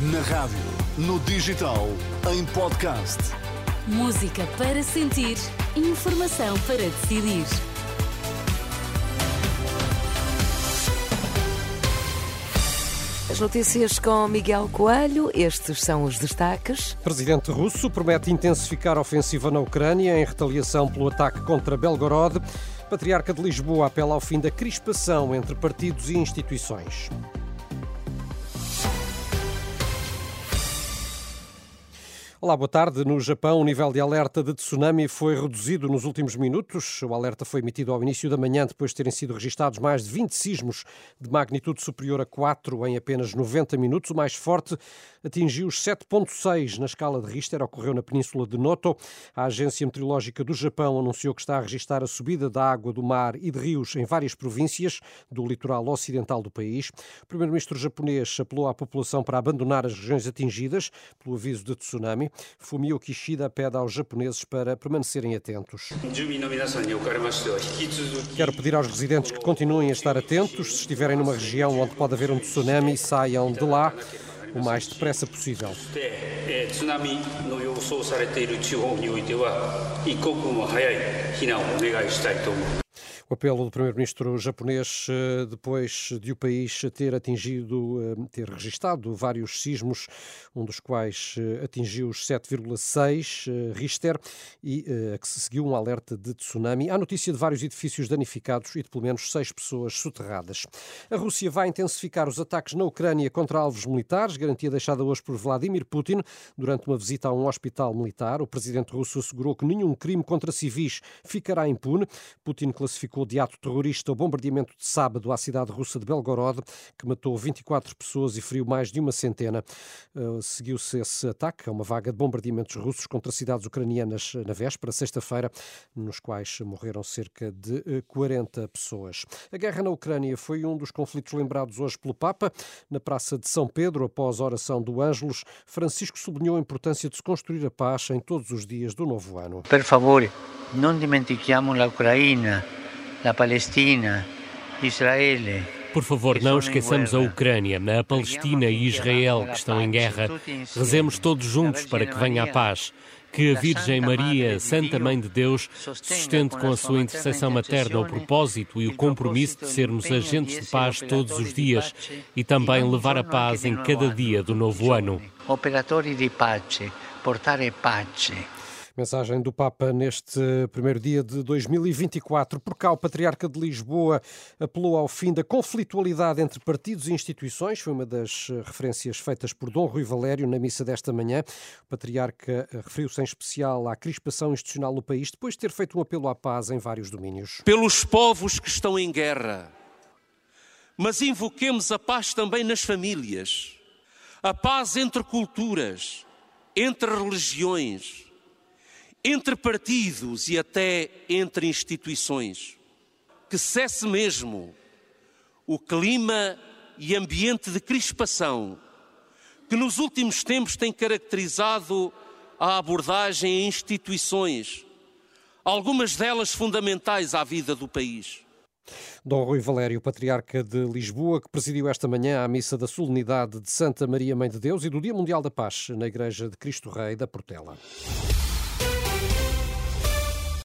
Na rádio, no digital, em podcast. Música para sentir, informação para decidir. As notícias com Miguel Coelho, estes são os destaques. Presidente russo promete intensificar a ofensiva na Ucrânia em retaliação pelo ataque contra Belgorod. Patriarca de Lisboa apela ao fim da crispação entre partidos e instituições. Olá, boa tarde. No Japão, o nível de alerta de tsunami foi reduzido nos últimos minutos. O alerta foi emitido ao início da manhã, depois de terem sido registados mais de 20 sismos de magnitude superior a 4 em apenas 90 minutos. O mais forte atingiu os 7,6 na escala de Richter, ocorreu na península de Noto. A Agência Meteorológica do Japão anunciou que está a registrar a subida da água do mar e de rios em várias províncias do litoral ocidental do país. O primeiro-ministro japonês apelou à população para abandonar as regiões atingidas pelo aviso de tsunami. Fumio Kishida pede aos japoneses para permanecerem atentos. Quero pedir aos residentes que continuem a estar atentos. Se estiverem numa região onde pode haver um tsunami, saiam de lá o mais depressa possível. O apelo do primeiro-ministro japonês, eh, depois de o país ter atingido, eh, ter registado vários sismos, um dos quais eh, atingiu os 7,6 Richter e a que se seguiu um alerta de tsunami. Há notícia de vários edifícios danificados e de pelo menos seis pessoas soterradas. A Rússia vai intensificar os ataques na Ucrânia contra alvos militares, garantia deixada hoje por Vladimir Putin durante uma visita a um hospital militar. O presidente russo assegurou que nenhum crime contra civis ficará impune. Putin classificou classificou de ato terrorista o bombardeamento de sábado à cidade russa de Belgorod, que matou 24 pessoas e feriu mais de uma centena. Uh, Seguiu-se esse ataque a uma vaga de bombardeamentos russos contra cidades ucranianas na véspera, sexta-feira, nos quais morreram cerca de 40 uh, pessoas. A guerra na Ucrânia foi um dos conflitos lembrados hoje pelo Papa. Na Praça de São Pedro, após a oração do Ângelos, Francisco sublinhou a importância de se construir a paz em todos os dias do novo ano. Per favore, non dimentichiamo la Ucraina a Palestina, Israel. Por favor, não esqueçamos a Ucrânia, a Palestina e Israel que estão em guerra. Rezemos todos juntos para que venha a paz. Que a Virgem Maria, Santa Mãe de Deus, sustente com a sua intercessão materna o propósito e o compromisso de sermos agentes de paz todos os dias e também levar a paz em cada dia do novo ano. Operatori de pace, portare pace. Mensagem do Papa neste primeiro dia de 2024. Por cá, o Patriarca de Lisboa apelou ao fim da conflitualidade entre partidos e instituições. Foi uma das referências feitas por Dom Rui Valério na missa desta manhã. O Patriarca referiu-se em especial à crispação institucional no país, depois de ter feito um apelo à paz em vários domínios. Pelos povos que estão em guerra, mas invoquemos a paz também nas famílias, a paz entre culturas, entre religiões entre partidos e até entre instituições. Que cesse mesmo o clima e ambiente de crispação que nos últimos tempos tem caracterizado a abordagem em instituições, algumas delas fundamentais à vida do país. Dom Rui Valério, patriarca de Lisboa, que presidiu esta manhã a missa da solenidade de Santa Maria Mãe de Deus e do Dia Mundial da Paz na Igreja de Cristo Rei da Portela.